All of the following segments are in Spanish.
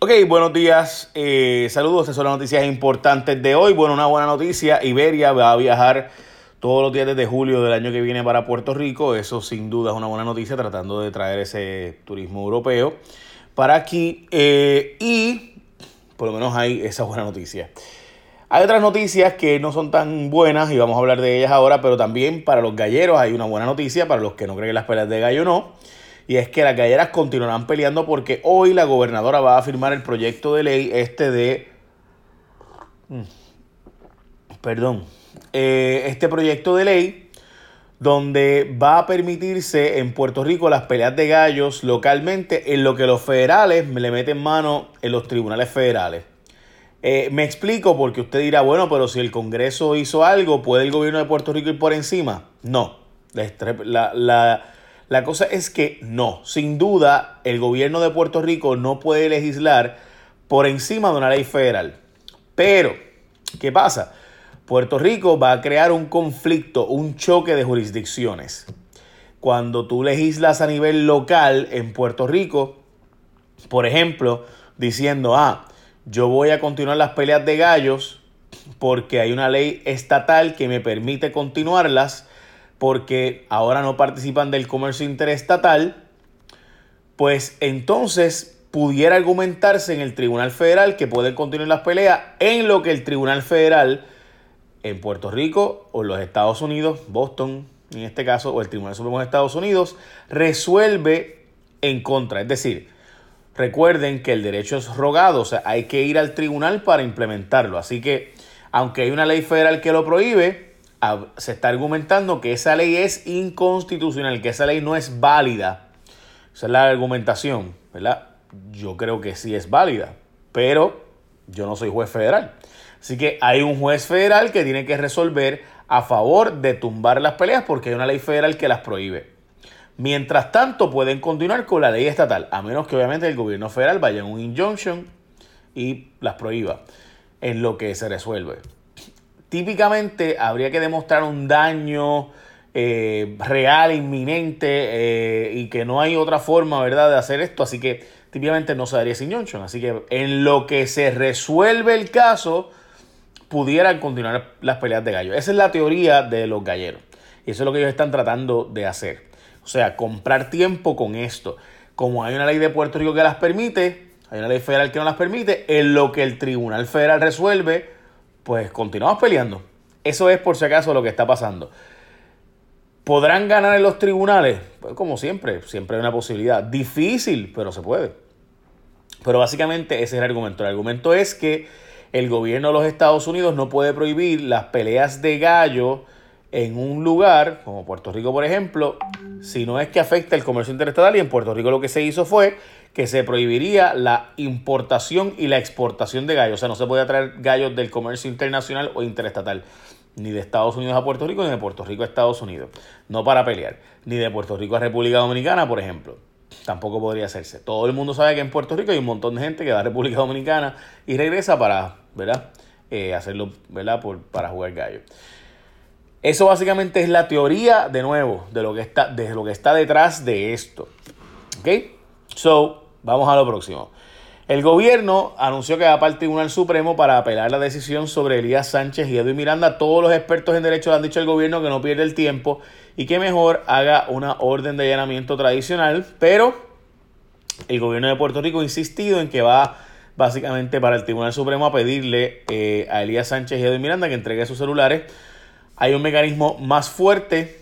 Ok, buenos días. Eh, saludos, estas son las noticias importantes de hoy. Bueno, una buena noticia. Iberia va a viajar todos los días desde julio del año que viene para Puerto Rico. Eso sin duda es una buena noticia, tratando de traer ese turismo europeo para aquí. Eh, y por lo menos hay esa buena noticia. Hay otras noticias que no son tan buenas y vamos a hablar de ellas ahora, pero también para los galleros hay una buena noticia, para los que no creen en las peleas de gallo no y es que las galleras continuarán peleando porque hoy la gobernadora va a firmar el proyecto de ley este de... Mm, perdón. Eh, este proyecto de ley donde va a permitirse en Puerto Rico las peleas de gallos localmente en lo que los federales le meten mano en los tribunales federales. Eh, me explico porque usted dirá, bueno, pero si el Congreso hizo algo, ¿puede el gobierno de Puerto Rico ir por encima? No. La, la, la cosa es que no, sin duda el gobierno de Puerto Rico no puede legislar por encima de una ley federal. Pero, ¿qué pasa? Puerto Rico va a crear un conflicto, un choque de jurisdicciones. Cuando tú legislas a nivel local en Puerto Rico, por ejemplo, diciendo, ah, yo voy a continuar las peleas de gallos porque hay una ley estatal que me permite continuarlas, porque ahora no participan del comercio interestatal, pues entonces pudiera argumentarse en el Tribunal Federal que pueden continuar las peleas en lo que el Tribunal Federal en Puerto Rico o en los Estados Unidos, Boston en este caso, o el Tribunal Supremo de Estados Unidos, resuelve en contra. Es decir, recuerden que el derecho es rogado, o sea, hay que ir al tribunal para implementarlo. Así que, aunque hay una ley federal que lo prohíbe, se está argumentando que esa ley es inconstitucional, que esa ley no es válida. Esa es la argumentación, ¿verdad? Yo creo que sí es válida, pero yo no soy juez federal. Así que hay un juez federal que tiene que resolver a favor de tumbar las peleas porque hay una ley federal que las prohíbe. Mientras tanto, pueden continuar con la ley estatal, a menos que obviamente el gobierno federal vaya en un injunction y las prohíba en lo que se resuelve típicamente habría que demostrar un daño eh, real, inminente, eh, y que no hay otra forma, ¿verdad?, de hacer esto. Así que típicamente no se daría sin Johnson. Así que en lo que se resuelve el caso, pudieran continuar las peleas de gallo. Esa es la teoría de los galleros. Y eso es lo que ellos están tratando de hacer. O sea, comprar tiempo con esto. Como hay una ley de Puerto Rico que las permite, hay una ley federal que no las permite, en lo que el Tribunal Federal resuelve, pues continuamos peleando. Eso es por si acaso lo que está pasando. ¿Podrán ganar en los tribunales? Pues como siempre, siempre hay una posibilidad. Difícil, pero se puede. Pero básicamente ese es el argumento. El argumento es que el gobierno de los Estados Unidos no puede prohibir las peleas de gallo en un lugar, como Puerto Rico por ejemplo, si no es que afecta el comercio interestatal y en Puerto Rico lo que se hizo fue que se prohibiría la importación y la exportación de gallos. O sea, no se puede traer gallos del comercio internacional o interestatal, ni de Estados Unidos a Puerto Rico, ni de Puerto Rico a Estados Unidos. No para pelear. Ni de Puerto Rico a República Dominicana, por ejemplo. Tampoco podría hacerse. Todo el mundo sabe que en Puerto Rico hay un montón de gente que va a República Dominicana y regresa para, ¿verdad? Eh, hacerlo, ¿verdad? Por, para jugar gallo. Eso básicamente es la teoría, de nuevo, de lo que está, de lo que está detrás de esto. ¿Ok? So, vamos a lo próximo. El gobierno anunció que va para el Tribunal Supremo para apelar la decisión sobre Elías Sánchez y Edwin Miranda. Todos los expertos en derecho han dicho al gobierno que no pierde el tiempo y que mejor haga una orden de allanamiento tradicional, pero el gobierno de Puerto Rico ha insistido en que va básicamente para el Tribunal Supremo a pedirle eh, a Elías Sánchez y Edwin Miranda que entregue sus celulares hay un mecanismo más fuerte,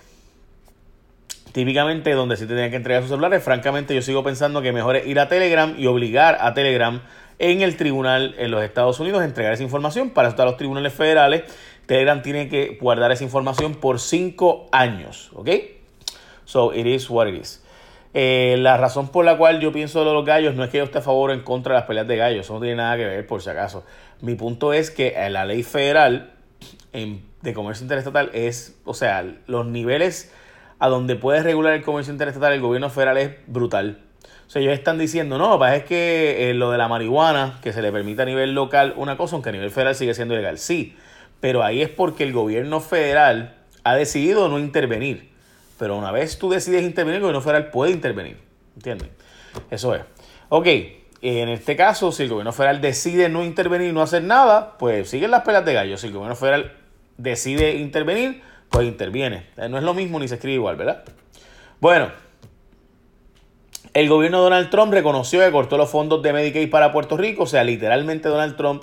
típicamente donde sí tendrían que entregar sus celulares. Francamente, yo sigo pensando que mejor es ir a Telegram y obligar a Telegram en el tribunal en los Estados Unidos a entregar esa información. Para eso los tribunales federales. Telegram tiene que guardar esa información por cinco años. ¿Ok? So, it is what it is. Eh, la razón por la cual yo pienso de los gallos no es que yo esté a favor o en contra de las peleas de gallos, eso no tiene nada que ver por si acaso. Mi punto es que la ley federal de comercio interestatal es, o sea, los niveles a donde puedes regular el comercio interestatal el gobierno federal es brutal. O sea, ellos están diciendo, no, es que eh, lo de la marihuana, que se le permite a nivel local una cosa, aunque a nivel federal sigue siendo ilegal. Sí, pero ahí es porque el gobierno federal ha decidido no intervenir. Pero una vez tú decides intervenir, el gobierno federal puede intervenir. ¿Entienden? Eso es. Ok, en este caso, si el gobierno federal decide no intervenir no hacer nada, pues siguen las pelas de gallo. Si el gobierno federal decide intervenir, pues interviene. No es lo mismo ni se escribe igual, ¿verdad? Bueno, el gobierno de Donald Trump reconoció que cortó los fondos de Medicaid para Puerto Rico, o sea, literalmente Donald Trump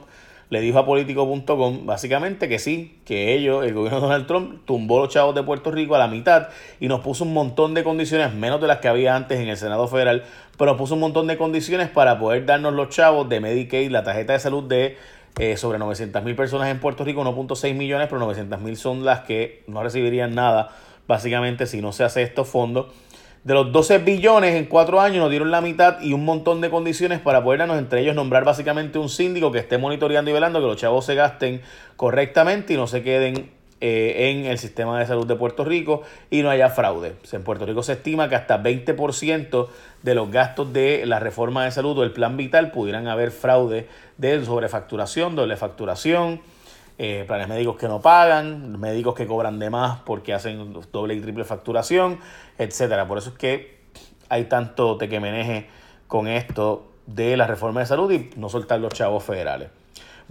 le dijo a político.com básicamente que sí, que ellos, el gobierno de Donald Trump, tumbó los chavos de Puerto Rico a la mitad y nos puso un montón de condiciones, menos de las que había antes en el Senado Federal, pero nos puso un montón de condiciones para poder darnos los chavos de Medicaid, la tarjeta de salud de eh, sobre 900 mil personas en Puerto Rico, 1.6 millones, pero 900 mil son las que no recibirían nada, básicamente, si no se hace estos fondos. De los 12 billones en cuatro años nos dieron la mitad y un montón de condiciones para poder darnos entre ellos nombrar básicamente un síndico que esté monitoreando y velando que los chavos se gasten correctamente y no se queden eh, en el sistema de salud de Puerto Rico y no haya fraude. En Puerto Rico se estima que hasta 20% de los gastos de la reforma de salud o el plan vital pudieran haber fraude de sobrefacturación, doble facturación, eh, planes médicos que no pagan, médicos que cobran de más porque hacen doble y triple facturación, etcétera. Por eso es que hay tanto tequemeneje con esto de la reforma de salud y no soltar los chavos federales.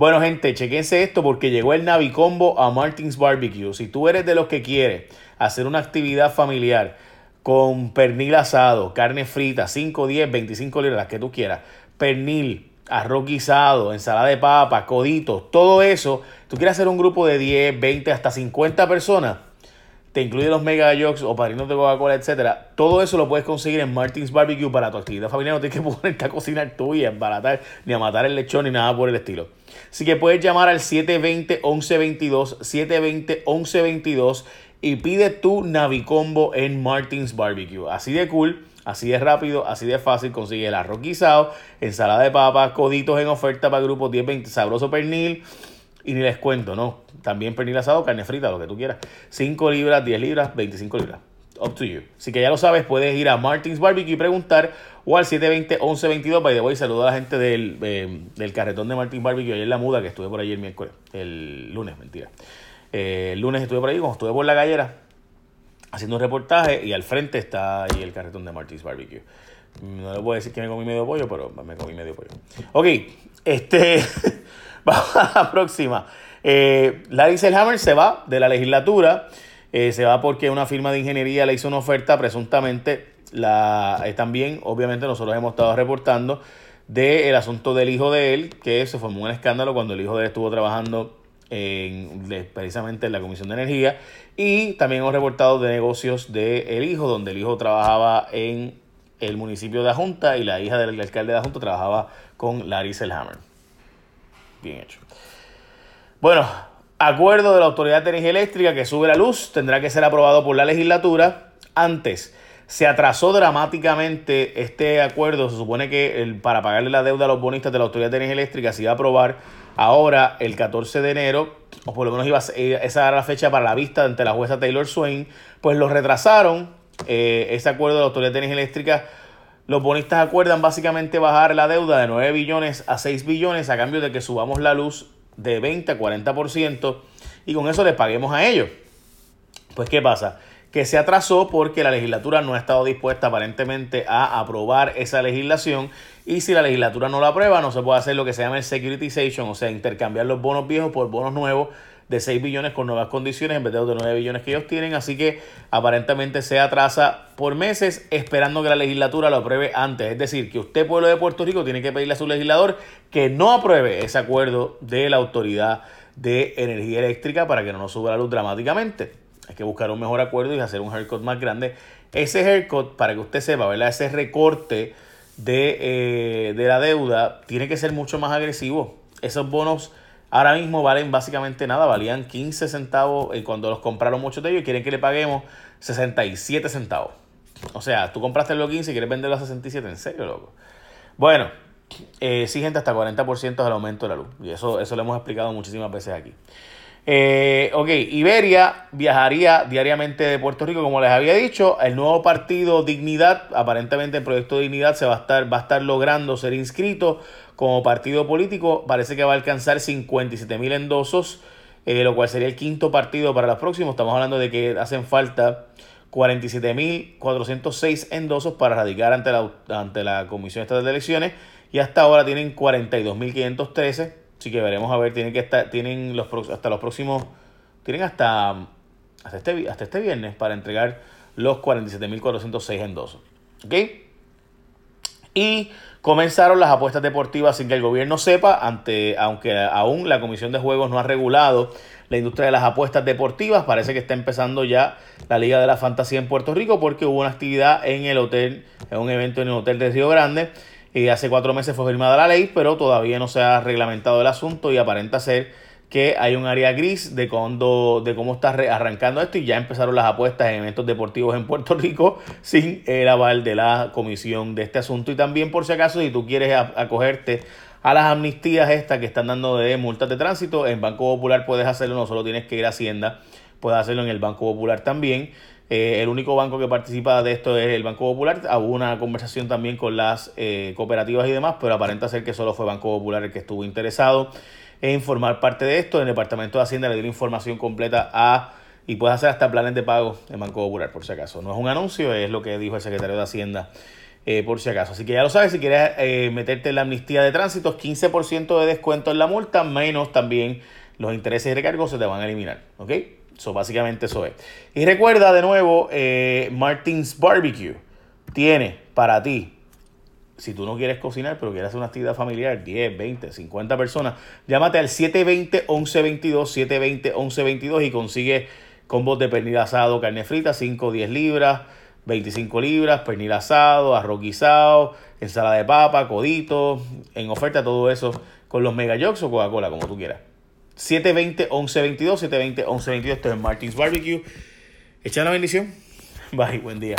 Bueno, gente, chequense esto porque llegó el Navicombo a Martins Barbecue. Si tú eres de los que quiere hacer una actividad familiar con pernil asado, carne frita, 5, 10, 25 libras, las que tú quieras, pernil, arroz guisado, ensalada de papa, coditos, todo eso, tú quieres hacer un grupo de 10, 20, hasta 50 personas, te incluye los mega jokes o padrinos de Coca-Cola, etcétera. Todo eso lo puedes conseguir en Martins Barbecue para tu actividad familiar. No tienes que ponerte a cocinar tú y a embaratar, ni a matar el lechón, ni nada por el estilo. Así que puedes llamar al 720-1122, 720-1122 y pide tu Navicombo en Martins Barbecue. Así de cool Así de rápido, así de fácil, consigue el arroz guisado, ensalada de papas, coditos en oferta para grupos 10, 20, sabroso pernil. Y ni les cuento, ¿no? También pernil asado, carne frita, lo que tú quieras. 5 libras, 10 libras, 25 libras. Up to you. Así que ya lo sabes, puedes ir a Martins Barbecue y preguntar o al 720-1122. By the way, saludo a la gente del, eh, del carretón de Martins Barbecue ayer en la muda, que estuve por ahí el miércoles. El lunes, mentira. Eh, el lunes estuve por ahí, como estuve por la gallera, haciendo un reportaje y al frente está ahí el carretón de Martins Barbecue. No le a decir que me comí medio pollo, pero me comí medio pollo. Ok, este, vamos a la próxima. Eh, Larry se va de la legislatura, eh, se va porque una firma de ingeniería le hizo una oferta, presuntamente, la, también, obviamente, nosotros hemos estado reportando del asunto del hijo de él, que se formó un escándalo cuando el hijo de él estuvo trabajando en, precisamente en la Comisión de Energía. Y también hemos reportado de negocios del el hijo, donde el hijo trabajaba en el municipio de Ajunta y la hija del alcalde de Ajunta trabajaba con Larry Selhammer. Bien hecho. Bueno, acuerdo de la Autoridad de Energía Eléctrica que sube la luz tendrá que ser aprobado por la legislatura. Antes se atrasó dramáticamente este acuerdo. Se supone que el, para pagarle la deuda a los bonistas de la Autoridad de Energía Eléctrica se iba a aprobar ahora el 14 de enero, o por lo menos iba a ser, esa era la fecha para la vista ante la jueza Taylor Swain, pues lo retrasaron eh, ese acuerdo de la Autoridad de Energía Eléctrica. Los bonistas acuerdan básicamente bajar la deuda de 9 billones a 6 billones a cambio de que subamos la luz de 20 a 40% y con eso les paguemos a ellos. Pues ¿qué pasa? que se atrasó porque la legislatura no ha estado dispuesta aparentemente a aprobar esa legislación y si la legislatura no la aprueba no se puede hacer lo que se llama el securitization, o sea, intercambiar los bonos viejos por bonos nuevos de 6 billones con nuevas condiciones en vez de los 9 billones que ellos tienen, así que aparentemente se atrasa por meses esperando que la legislatura lo apruebe antes, es decir, que usted pueblo de Puerto Rico tiene que pedirle a su legislador que no apruebe ese acuerdo de la autoridad de energía eléctrica para que no nos suba la luz dramáticamente. Hay que buscar un mejor acuerdo y hacer un haircut más grande. Ese haircut, para que usted sepa, ¿verdad? Ese recorte de, eh, de la deuda tiene que ser mucho más agresivo. Esos bonos ahora mismo valen básicamente nada, valían 15 centavos eh, cuando los compraron muchos de ellos y quieren que le paguemos 67 centavos. O sea, tú compraste el 15 y quieres venderlo a 67, en serio, loco. Bueno, eh, sí, gente, hasta 40% del aumento de la luz. Y eso, eso lo hemos explicado muchísimas veces aquí. Eh, ok, Iberia viajaría diariamente de Puerto Rico, como les había dicho. El nuevo partido Dignidad, aparentemente el proyecto Dignidad se va a estar, va a estar logrando ser inscrito como partido político. Parece que va a alcanzar 57 mil endosos, eh, lo cual sería el quinto partido para los próximos. Estamos hablando de que hacen falta 47.406 endosos para radicar ante la, ante la Comisión Estatal de Elecciones y hasta ahora tienen 42.513. Así que veremos a ver, tienen que estar, tienen los hasta los próximos, tienen hasta, hasta, este, hasta este viernes para entregar los 47.406 endosos. ¿Ok? Y comenzaron las apuestas deportivas sin que el gobierno sepa, ante, aunque aún la Comisión de Juegos no ha regulado la industria de las apuestas deportivas. Parece que está empezando ya la Liga de la Fantasía en Puerto Rico porque hubo una actividad en el hotel, en un evento en el hotel de Río Grande y hace cuatro meses fue firmada la ley, pero todavía no se ha reglamentado el asunto y aparenta ser que hay un área gris de, cuando, de cómo está arrancando esto y ya empezaron las apuestas en eventos deportivos en Puerto Rico sin el aval de la comisión de este asunto. Y también por si acaso, si tú quieres acogerte a las amnistías estas que están dando de multas de tránsito, en Banco Popular puedes hacerlo, no solo tienes que ir a Hacienda, puedes hacerlo en el Banco Popular también. Eh, el único banco que participa de esto es el Banco Popular. Hubo una conversación también con las eh, cooperativas y demás, pero aparenta ser que solo fue Banco Popular el que estuvo interesado en formar parte de esto. El Departamento de Hacienda le dio información completa a y puedes hacer hasta planes de pago en Banco Popular, por si acaso. No es un anuncio, es lo que dijo el secretario de Hacienda, eh, por si acaso. Así que ya lo sabes, si quieres meterte en la amnistía de tránsito, 15% de descuento en la multa, menos también los intereses y recargos se te van a eliminar. ¿Ok? So, básicamente eso es. Y recuerda de nuevo, eh, Martins Barbecue tiene para ti, si tú no quieres cocinar, pero quieres hacer una actividad familiar, 10, 20, 50 personas, llámate al 720-1122, 720-1122 y consigue combos de pernil asado, carne frita, 5 10 libras, 25 libras, pernil asado, arroz guisado, ensalada de papa, codito, en oferta todo eso con los Mega Jocks o Coca-Cola, como tú quieras. 720-1122, 720-1122, esto es Martins Barbecue. Echa la bendición. Bye, buen día.